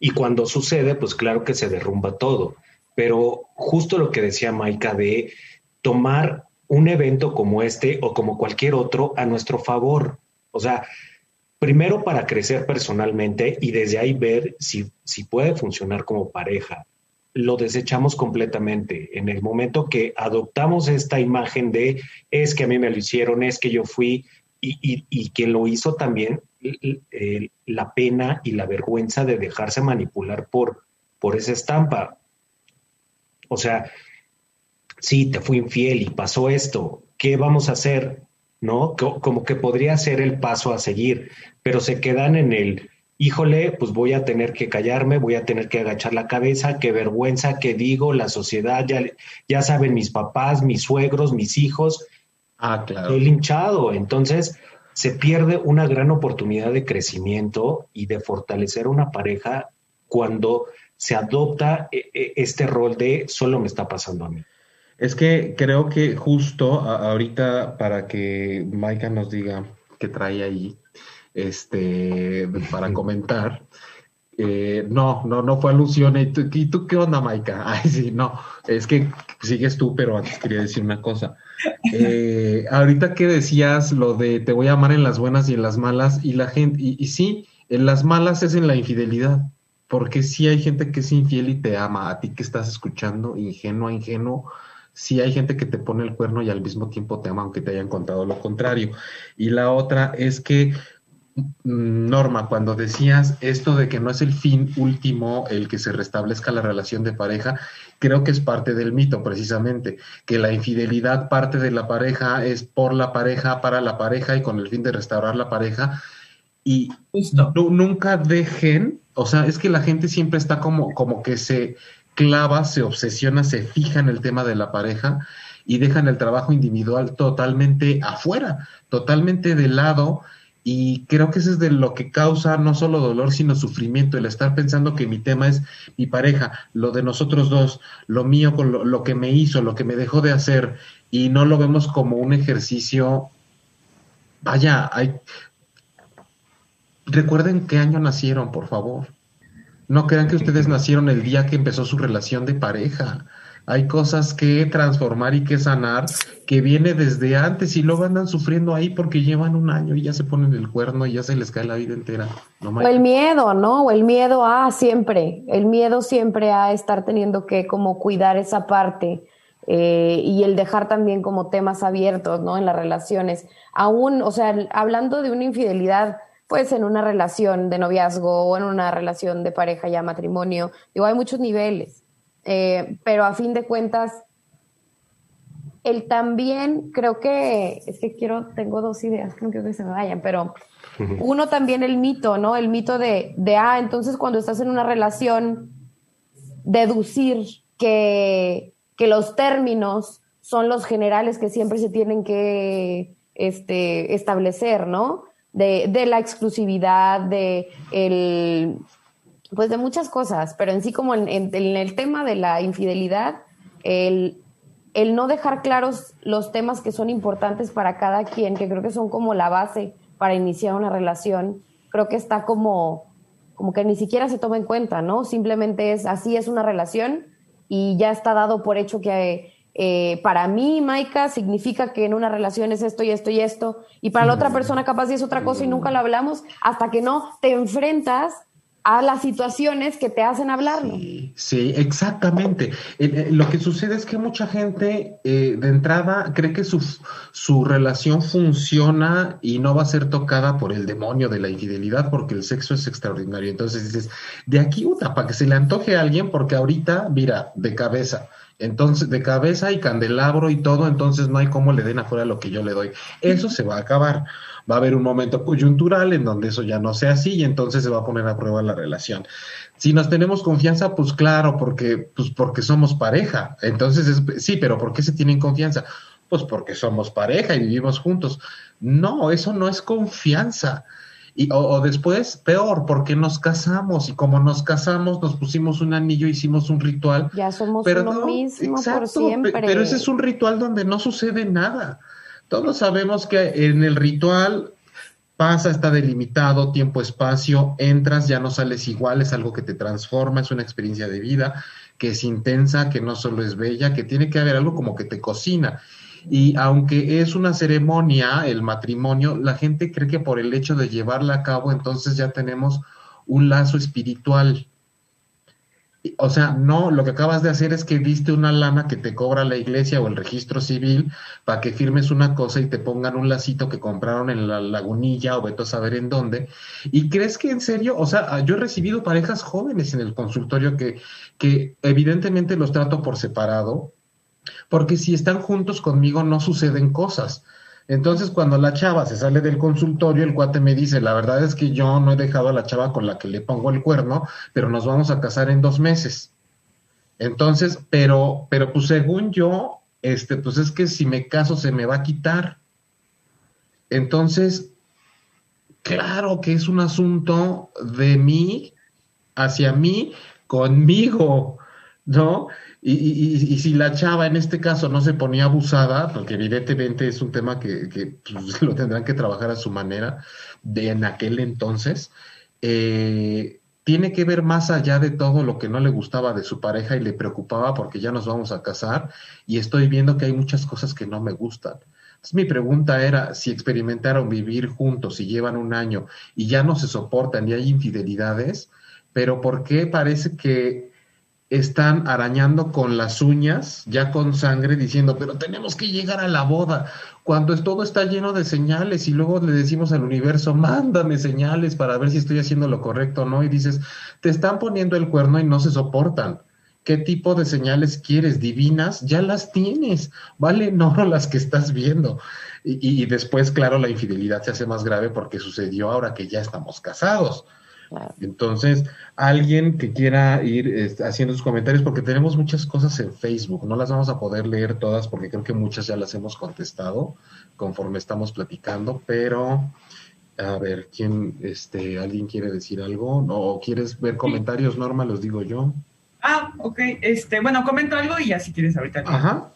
Y cuando sucede, pues claro que se derrumba todo. Pero justo lo que decía Maika de tomar un evento como este o como cualquier otro a nuestro favor. O sea, primero para crecer personalmente y desde ahí ver si, si puede funcionar como pareja. Lo desechamos completamente. En el momento que adoptamos esta imagen de es que a mí me lo hicieron, es que yo fui, y, y, quien lo hizo también, la pena y la vergüenza de dejarse manipular por, por esa estampa. O sea, sí, te fui infiel y pasó esto, ¿qué vamos a hacer? ¿No? Como que podría ser el paso a seguir, pero se quedan en el, híjole, pues voy a tener que callarme, voy a tener que agachar la cabeza, qué vergüenza, qué digo, la sociedad, ya, ya saben mis papás, mis suegros, mis hijos. Ah, claro. Estoy linchado. Entonces, se pierde una gran oportunidad de crecimiento y de fortalecer una pareja cuando se adopta eh, eh, este rol de solo me está pasando a mí. Es que creo que justo ahorita para que Maika nos diga qué trae ahí, este, para comentar. Eh, no, no, no fue alusión. ¿Y tú, qué onda, Maika? Ay, sí, no, es que sigues tú, pero antes quería decir una cosa. Eh, ahorita que decías lo de te voy a amar en las buenas y en las malas, y la gente, y, y sí, en las malas es en la infidelidad, porque sí hay gente que es infiel y te ama, a ti que estás escuchando, ingenuo, ingenuo, sí hay gente que te pone el cuerno y al mismo tiempo te ama, aunque te hayan contado lo contrario. Y la otra es que, Norma, cuando decías esto de que no es el fin último el que se restablezca la relación de pareja, creo que es parte del mito precisamente, que la infidelidad parte de la pareja es por la pareja, para la pareja y con el fin de restaurar la pareja. Y nunca dejen, o sea, es que la gente siempre está como, como que se clava, se obsesiona, se fija en el tema de la pareja y dejan el trabajo individual totalmente afuera, totalmente de lado. Y creo que eso es de lo que causa no solo dolor, sino sufrimiento, el estar pensando que mi tema es mi pareja, lo de nosotros dos, lo mío con lo, lo que me hizo, lo que me dejó de hacer, y no lo vemos como un ejercicio. Vaya, hay. Recuerden qué año nacieron, por favor. No crean que ustedes nacieron el día que empezó su relación de pareja. Hay cosas que transformar y que sanar que viene desde antes y luego andan sufriendo ahí porque llevan un año y ya se ponen el cuerno y ya se les cae la vida entera. o el miedo, ¿no? O el miedo a siempre, el miedo siempre a estar teniendo que como cuidar esa parte eh, y el dejar también como temas abiertos, ¿no? En las relaciones. Aún, o sea, hablando de una infidelidad, pues en una relación de noviazgo o en una relación de pareja ya matrimonio. Digo, hay muchos niveles, eh, pero a fin de cuentas, el también, creo que, es que quiero, tengo dos ideas, no quiero que se me vayan, pero uno también el mito, ¿no? El mito de, de, ah, entonces cuando estás en una relación, deducir que, que los términos son los generales que siempre se tienen que este, establecer, ¿no? de, de la exclusividad, de el, pues de muchas cosas, pero en sí como en, el tema de la infidelidad, el, el, no dejar claros los temas que son importantes para cada quien, que creo que son como la base para iniciar una relación, creo que está como, como que ni siquiera se toma en cuenta, ¿no? Simplemente es así es una relación y ya está dado por hecho que eh, para mí, Maika, significa que en una relación es esto y esto y esto, y para la otra persona capaz es otra cosa y nunca lo hablamos hasta que no te enfrentas a las situaciones que te hacen hablarlo. Sí, exactamente. Eh, eh, lo que sucede es que mucha gente de entrada cree que su, su relación funciona y no va a ser tocada por el demonio de la infidelidad porque el sexo es extraordinario. Entonces dices, de aquí, una, para que se le antoje a alguien, porque ahorita, mira, de cabeza entonces, de cabeza y candelabro y todo, entonces no hay cómo le den afuera lo que yo le doy. Eso se va a acabar. Va a haber un momento coyuntural en donde eso ya no sea así y entonces se va a poner a prueba la relación. Si nos tenemos confianza, pues claro, porque, pues porque somos pareja. Entonces, sí, pero ¿por qué se tienen confianza? Pues porque somos pareja y vivimos juntos. No, eso no es confianza. Y, o, después, peor, porque nos casamos y como nos casamos, nos pusimos un anillo, hicimos un ritual. Ya somos pero uno mismo por siempre. Pero ese es un ritual donde no sucede nada. Todos sabemos que en el ritual pasa, está delimitado, tiempo, espacio, entras, ya no sales igual, es algo que te transforma, es una experiencia de vida. que es intensa, que no solo es bella, que tiene que haber algo como que te cocina. Y aunque es una ceremonia, el matrimonio, la gente cree que por el hecho de llevarla a cabo, entonces ya tenemos un lazo espiritual. O sea, no, lo que acabas de hacer es que diste una lana que te cobra la iglesia o el registro civil para que firmes una cosa y te pongan un lacito que compraron en la lagunilla o veto a saber en dónde. ¿Y crees que en serio? O sea, yo he recibido parejas jóvenes en el consultorio que, que evidentemente los trato por separado, porque si están juntos conmigo no suceden cosas. Entonces, cuando la chava se sale del consultorio, el cuate me dice, la verdad es que yo no he dejado a la chava con la que le pongo el cuerno, pero nos vamos a casar en dos meses. Entonces, pero, pero pues según yo, este, pues es que si me caso se me va a quitar. Entonces, claro que es un asunto de mí hacia mí, conmigo, ¿no? Y, si la chava en este caso no se ponía abusada, porque evidentemente es un tema que, pues, lo tendrán que trabajar a su manera de en aquel entonces, eh, tiene que ver más allá de todo lo que no le gustaba de su pareja y le preocupaba porque ya nos vamos a casar y estoy viendo que hay muchas cosas que no me gustan. Entonces mi pregunta era si experimentaron vivir juntos y llevan un año y ya no se soportan y hay infidelidades, pero ¿por qué parece que están arañando con las uñas, ya con sangre, diciendo, pero tenemos que llegar a la boda, cuando todo está lleno de señales y luego le decimos al universo, mándame señales para ver si estoy haciendo lo correcto o no, y dices, te están poniendo el cuerno y no se soportan. ¿Qué tipo de señales quieres? Divinas, ya las tienes, vale, no las que estás viendo. Y, y después, claro, la infidelidad se hace más grave porque sucedió ahora que ya estamos casados. Entonces, alguien que quiera ir este, haciendo sus comentarios, porque tenemos muchas cosas en Facebook, no las vamos a poder leer todas porque creo que muchas ya las hemos contestado conforme estamos platicando, pero a ver, ¿quién, este, alguien quiere decir algo? ¿O quieres ver comentarios, Norma? Los digo yo. Ah, ok. Este, bueno, comento algo y ya si quieres ahorita. Ajá.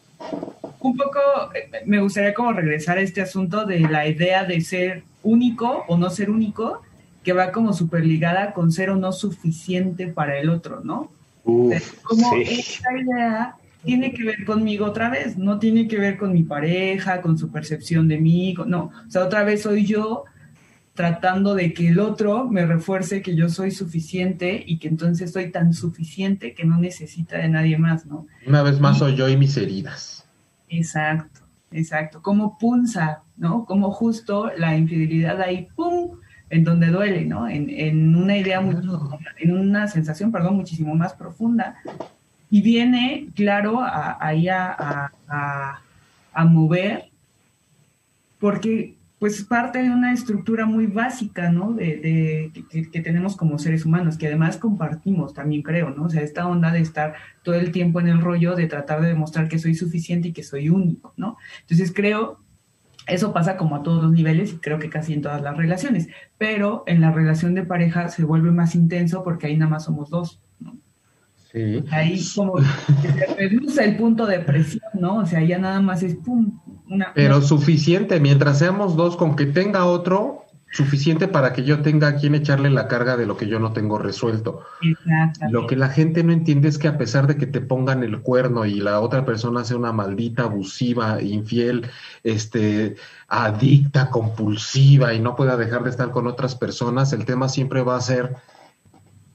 Un poco, eh, me gustaría como regresar a este asunto de la idea de ser único o no ser único que va como súper ligada con ser o no suficiente para el otro, ¿no? como esta idea tiene que ver conmigo otra vez, no tiene que ver con mi pareja, con su percepción de mí, no, o sea, otra vez soy yo tratando de que el otro me refuerce que yo soy suficiente y que entonces soy tan suficiente que no necesita de nadie más, ¿no? Una vez más soy yo y mis heridas. Exacto, exacto, como punza, ¿no? Como justo la infidelidad ahí, ¡pum! En donde duele, ¿no? En, en una idea, mucho, en una sensación, perdón, muchísimo más profunda. Y viene, claro, ahí a, a, a, mover, porque pues parte de una estructura muy básica, ¿no? De, de que, que, tenemos como seres humanos, que además compartimos también, creo, ¿no? O sea, esta onda de estar todo el tiempo en el rollo, de tratar de demostrar que soy suficiente y que soy único, ¿no? Entonces creo eso pasa como a todos los niveles y creo que casi en todas las relaciones, pero en la relación de pareja se vuelve más intenso porque ahí nada más somos dos. ¿no? Sí. Ahí como se reduce el punto de presión, ¿no? O sea, ya nada más es pum. Una, pero suficiente, mientras seamos dos, con que tenga otro, suficiente para que yo tenga a quien echarle la carga de lo que yo no tengo resuelto. Lo que la gente no entiende es que a pesar de que te pongan el cuerno y la otra persona sea una maldita, abusiva, infiel, este, adicta, compulsiva y no pueda dejar de estar con otras personas, el tema siempre va a ser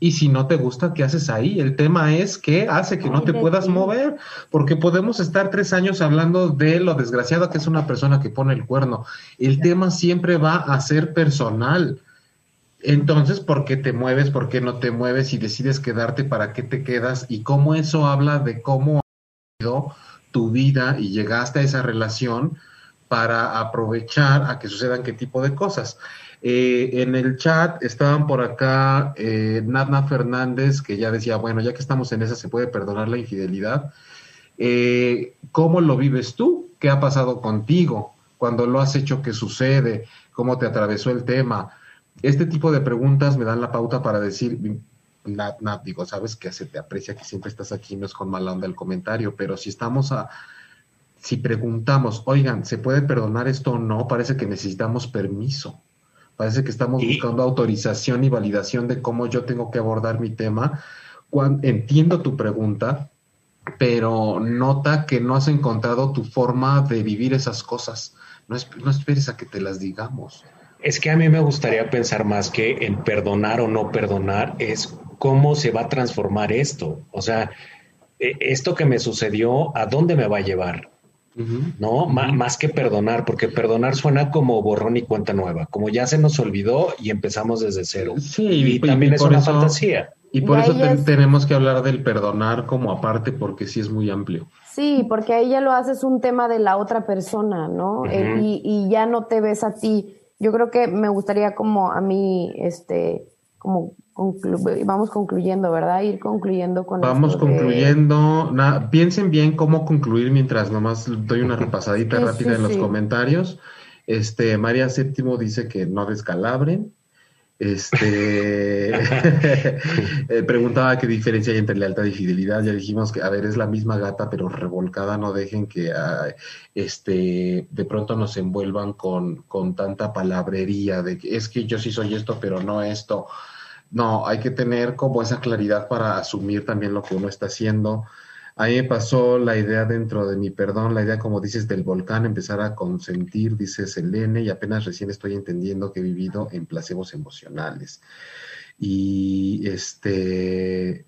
y si no te gusta, ¿qué haces ahí? El tema es que hace que no te puedas mover, porque podemos estar tres años hablando de lo desgraciado que es una persona que pone el cuerno. El tema siempre va a ser personal. Entonces, ¿por qué te mueves? ¿Por qué no te mueves? Y decides quedarte, ¿para qué te quedas? Y cómo eso habla de cómo ha sido tu vida y llegaste a esa relación para aprovechar a que sucedan qué tipo de cosas. Eh, en el chat estaban por acá eh, Fernández, que ya decía, bueno, ya que estamos en esa, se puede perdonar la infidelidad. Eh, ¿Cómo lo vives tú? ¿Qué ha pasado contigo? Cuando lo has hecho, ¿qué sucede? ¿Cómo te atravesó el tema? Este tipo de preguntas me dan la pauta para decir, Nat, Nat, digo, sabes que se te aprecia que siempre estás aquí, no es con mala onda el comentario, pero si estamos a, si preguntamos, oigan, ¿se puede perdonar esto o no? Parece que necesitamos permiso. Parece que estamos buscando autorización y validación de cómo yo tengo que abordar mi tema, entiendo tu pregunta, pero nota que no has encontrado tu forma de vivir esas cosas. No, no esperes a que te las digamos. Es que a mí me gustaría pensar más que en perdonar o no perdonar, es cómo se va a transformar esto. O sea, e, esto que me sucedió, ¿a dónde me va a llevar? ¿No? Más que perdonar, porque perdonar suena como borrón y cuenta nueva, como ya se nos olvidó y empezamos desde cero. Sí, y, también es una fantasía. Y por eso tenemos que hablar del perdonar como aparte, porque sí es muy amplio. Sí, porque ahí ya lo haces un tema de la otra persona, ¿no? Eh, y, y, ya no te ves a ti yo creo que me gustaría como a mí, este, como vamos concluyendo, ¿verdad? Ir concluyendo con Vamos concluyendo. piensen bien cómo concluir mientras nomás doy una repasadita rápida en los comentarios. Este, María Séptimo dice que no descalabren. Este eh, preguntaba qué diferencia hay entre lealtad y fidelidad. Ya dijimos que, a ver, es la misma gata, pero revolcada. No dejen que ah, este de pronto nos envuelvan con, con tanta palabrería de que es que yo sí soy esto, pero no esto. No, hay que tener como esa claridad para asumir también lo que uno está haciendo. A mí me pasó la idea dentro de mi perdón, la idea, como dices, del volcán, empezar a consentir, dice Selene, y apenas recién estoy entendiendo que he vivido en placebos emocionales. Y este,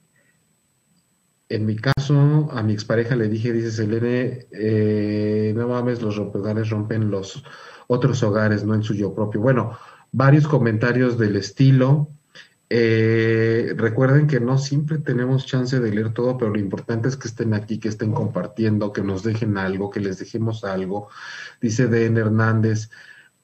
en mi caso, a mi expareja le dije, dice Selene, eh, no mames, los hogares rompen los otros hogares, no en suyo propio. Bueno, varios comentarios del estilo, eh, recuerden que no siempre tenemos chance de leer todo, pero lo importante es que estén aquí, que estén compartiendo, que nos dejen algo, que les dejemos algo. Dice Den Hernández,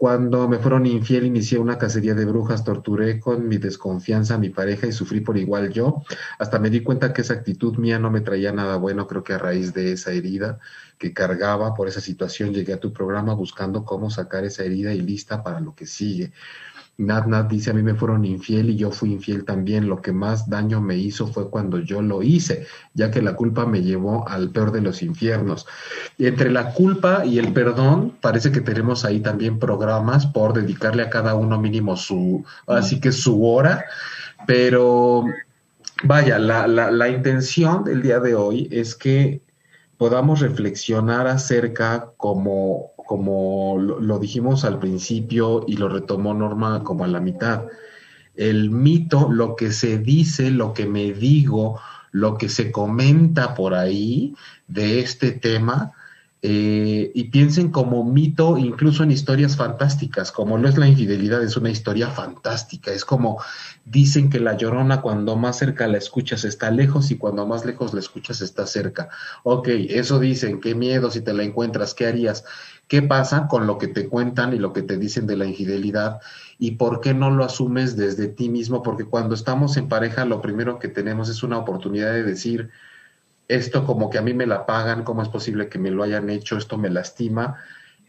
cuando me fueron infiel inicié una cacería de brujas, torturé con mi desconfianza a mi pareja y sufrí por igual yo. Hasta me di cuenta que esa actitud mía no me traía nada bueno, creo que a raíz de esa herida que cargaba por esa situación llegué a tu programa buscando cómo sacar esa herida y lista para lo que sigue. Nat Nat dice, a mí me fueron infiel y yo fui infiel también. Lo que más daño me hizo fue cuando yo lo hice, ya que la culpa me llevó al peor de los infiernos. Entre la culpa y el perdón, parece que tenemos ahí también programas por dedicarle a cada uno mínimo su, así que su hora, pero vaya, la, la, la intención del día de hoy es que podamos reflexionar acerca como como lo, dijimos al principio y lo retomó Norma como a la mitad. El mito, lo que se dice, lo que me digo, lo que se comenta por ahí de este tema, eh, y piensen como mito incluso en historias fantásticas, como lo es la infidelidad, es una historia fantástica, es como dicen que la llorona cuando más cerca la escuchas está lejos y cuando más lejos la escuchas está cerca. Ok, eso dicen, qué miedo si te la encuentras, ¿qué harías? ¿Qué pasa con lo que te cuentan y lo que te dicen de la infidelidad? ¿Y por qué no lo asumes desde ti mismo? Porque cuando estamos en pareja, lo primero que tenemos es una oportunidad de decir, esto como que a mí me la pagan, ¿cómo es posible que me lo hayan hecho? Esto me lastima.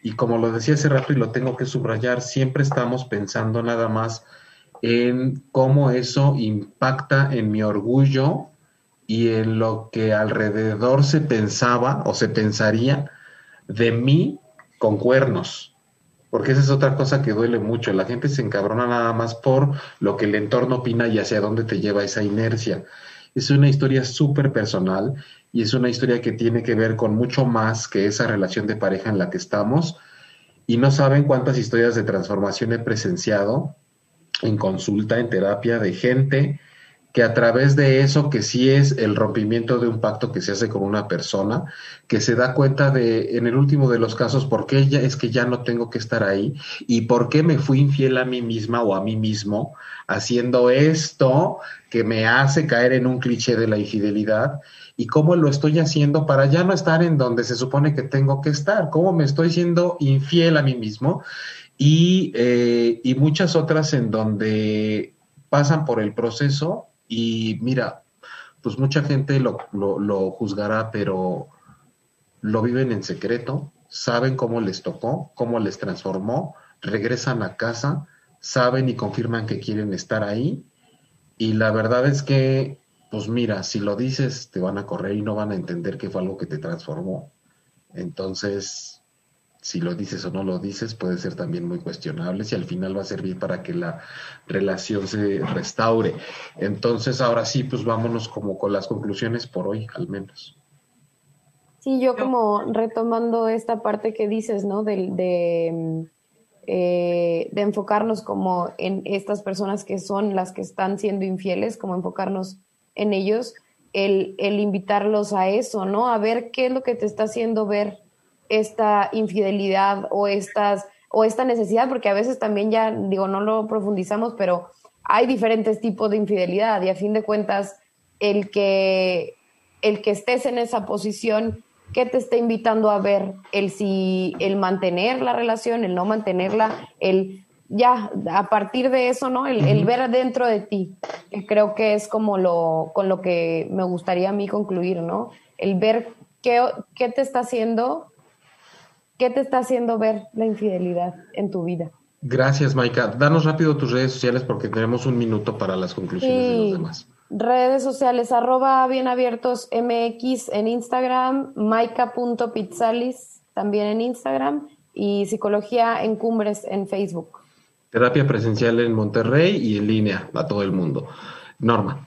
Y como lo decía hace rato y lo tengo que subrayar, siempre estamos pensando nada más en cómo eso impacta en mi orgullo y en lo que alrededor se pensaba o se pensaría de mí con cuernos. Porque esa es otra cosa que duele mucho. La gente se encabrona nada más por lo que el entorno opina y hacia dónde te lleva esa inercia. Es una historia súper personal y es una historia que tiene que ver con mucho más que esa relación de pareja en la que estamos. Y no saben cuántas historias de transformación he presenciado en consulta, en terapia, de gente que a través de eso, que sí es el rompimiento de un pacto que se hace con una persona, que se da cuenta de, en el último de los casos, por qué es que ya no tengo que estar ahí y por qué me fui infiel a mí misma o a mí mismo haciendo esto que me hace caer en un cliché de la infidelidad y cómo lo estoy haciendo para ya no estar en donde se supone que tengo que estar, cómo me estoy siendo infiel a mí mismo y, eh, y muchas otras en donde pasan por el proceso y mira, pues mucha gente lo, lo, juzgará, pero lo viven en secreto, saben cómo les tocó, cómo les transformó, regresan a casa, saben y confirman que quieren estar ahí. Y la verdad es que, pues mira, si lo dices, te van a correr y no van a entender que fue algo que te transformó. Entonces, si lo dices o no lo dices puede ser también muy cuestionable y al final va a servir para que la relación se restaure. Entonces, ahora sí, pues vámonos como con las conclusiones por hoy, al menos. Sí, yo como retomando esta parte que dices, ¿no? De, de, eh, de enfocarnos como en estas personas que son las que están siendo infieles, como enfocarnos en ellos, el, el invitarlos a eso, ¿no? A ver qué es lo que te está haciendo ver esta infidelidad o estas o esta necesidad, porque a veces también ya, digo, no lo profundizamos, pero hay diferentes tipos de infidelidad y a fin de cuentas el que, el que estés en esa posición, ¿qué te está invitando a ver? El si, el mantener la relación, el no mantenerla, el ya, a partir de eso, ¿no? El, el ver dentro de ti, que creo que es como lo, con lo que me gustaría a mí concluir, ¿no? El ver qué, qué te está haciendo ¿Qué te está haciendo ver la infidelidad en tu vida? Gracias, Maika. Danos rápido tus redes sociales porque tenemos un minuto para las conclusiones de los demás. Redes sociales, arroba bienabiertos MX en Instagram, maika.pizzalis también en Instagram y Psicología en Cumbres en Facebook. Terapia presencial en Monterrey y en línea a todo el mundo. Norma.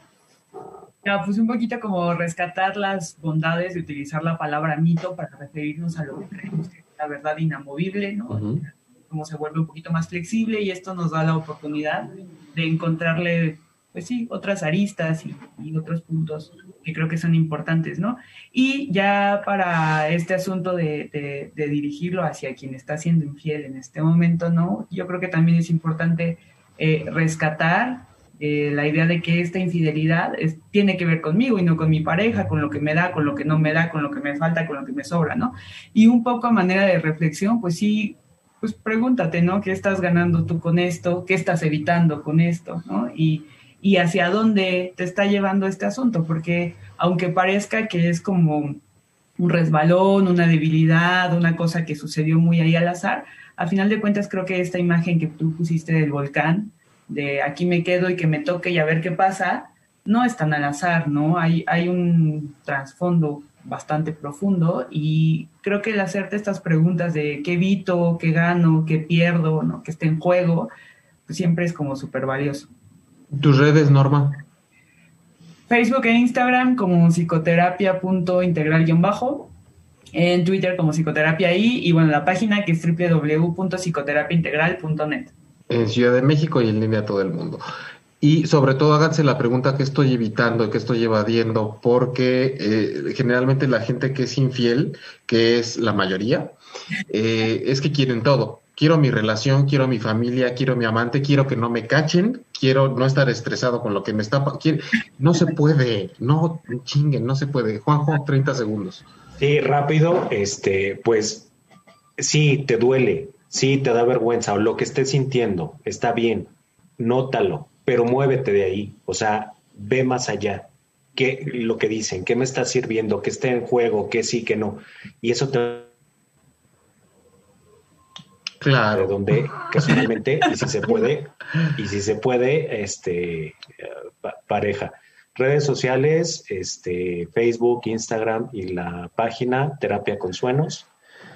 Ya, pues un poquito como rescatar las bondades de utilizar la palabra mito para referirnos a lo que creemos que la verdad inamovible, ¿no? Como se vuelve un poquito más flexible y esto nos da la oportunidad de encontrarle, pues sí, otras aristas y, otros puntos que creo que son importantes, ¿no? Y ya para este asunto de, dirigirlo hacia quien está siendo infiel en este momento, ¿no? Yo creo que también es importante eh, rescatar eh, la idea de que esta infidelidad tiene que ver conmigo y no con mi pareja, con lo que me da, con lo que no me da, con lo que me falta, con lo que me sobra, ¿no? Y un poco a manera de reflexión, pues sí, pues pregúntate, ¿no? ¿Qué estás ganando tú con esto? ¿Qué estás evitando con esto? Y, y hacia dónde te está llevando este asunto, porque aunque parezca que es como un resbalón, una debilidad, una cosa que sucedió muy ahí al azar, a final de cuentas creo que esta imagen que tú pusiste del volcán, de aquí me quedo y que me toque y a ver qué pasa, no es tan al azar, ¿no? Hay, hay un trasfondo bastante profundo y creo que el hacerte estas preguntas de qué evito, qué gano, qué pierdo, ¿no? que esté en juego, pues siempre es como súper valioso. ¿Tus redes, Norma? Facebook e Instagram como psicoterapia.integral-bajo, en Twitter como psicoterapia y bueno, la página que es www.psicoterapiaintegral.net en Ciudad de México y en línea a todo el mundo. Y sobre todo háganse la pregunta que estoy evitando, que estoy evadiendo, porque eh, generalmente la gente que es infiel, que es la mayoría, eh, es que quieren todo. Quiero mi relación, quiero mi familia, quiero mi amante, quiero que no me cachen, quiero no estar estresado con lo que me está... no se puede, no chinguen, no se puede. Juanjo, 30 segundos. Sí, rápido, este, pues sí, te duele, Sí, te da vergüenza o lo que estés sintiendo, está bien, nótalo, pero muévete de ahí, o sea, ve más allá. ¿Qué, lo que dicen, qué me está sirviendo, qué está en juego, qué sí, qué no. Y eso te Claro. De donde casualmente, y si se puede, y si se puede, este pareja. Redes sociales, este, Facebook, Instagram y la página Terapia con Suenos.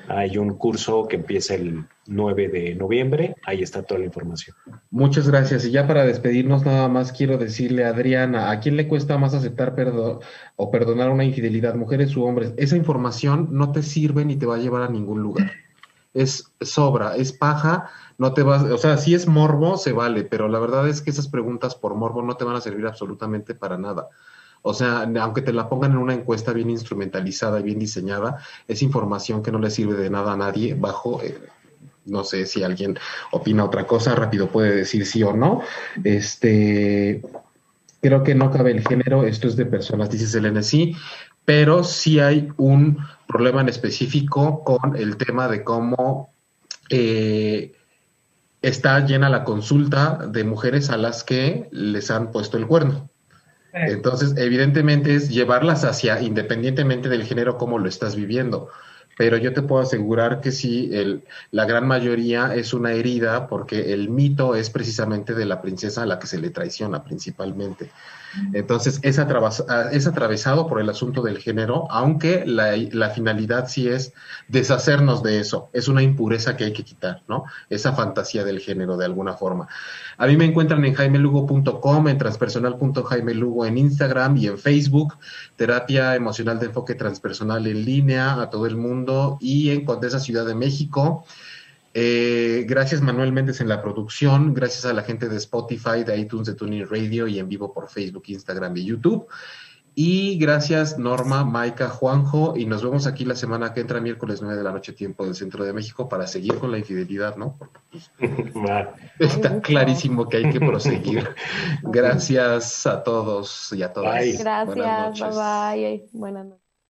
Hay un curso que empieza el 9 de noviembre. Ahí está toda la información. Muchas gracias. Y ya para despedirnos, nada más quiero decirle a Adriana, ¿a quién le cuesta más aceptar perdón o perdonar una infidelidad, mujeres u hombres? Esa información no te sirve ni te va a llevar a ningún lugar. Es sobra, es paja, no te vas, o sea, si es morbo, se vale, pero la verdad es que esas preguntas por morbo no te van a servir absolutamente para nada. O sea, aunque te la pongan en una encuesta bien instrumentalizada y bien diseñada, es información que no le sirve de nada a nadie bajo... Eh, no sé si alguien opina otra cosa, rápido puede decir sí o no. Este, creo que no cabe el género, esto es de personas, dice Selene, sí, pero sí hay un problema en específico con el tema de cómo eh, está llena la consulta de mujeres a las que les han puesto el cuerno. Entonces, evidentemente es llevarlas hacia, independientemente del género, cómo lo estás viviendo. Pero yo te puedo asegurar que sí, el, la gran mayoría es una herida porque el mito es precisamente de la princesa a la que se le traiciona principalmente. Entonces, es, es atravesado por el asunto del género, aunque la, la, finalidad sí es deshacernos de eso. Es una impureza que hay que quitar, ¿no? Esa fantasía del género, de alguna forma. A mí me encuentran en jaimelugo.com, en transpersonal.jaimelugo en Instagram y en Facebook, terapia emocional de enfoque transpersonal en línea a todo el mundo y en Condesa Ciudad de México. Eh, gracias Manuel Méndez en la producción, gracias a la gente de Spotify, de iTunes, de Tuning Radio y en vivo por Facebook, Instagram y YouTube. Y gracias Norma, Maika, Juanjo, y nos vemos aquí la semana que entra, miércoles 9 de la noche, tiempo del Centro de México, para seguir con la infidelidad, ¿no? Porque pues, está clarísimo que hay que proseguir. Gracias a todos y a todas. Gracias, bye bye. Buenas noches.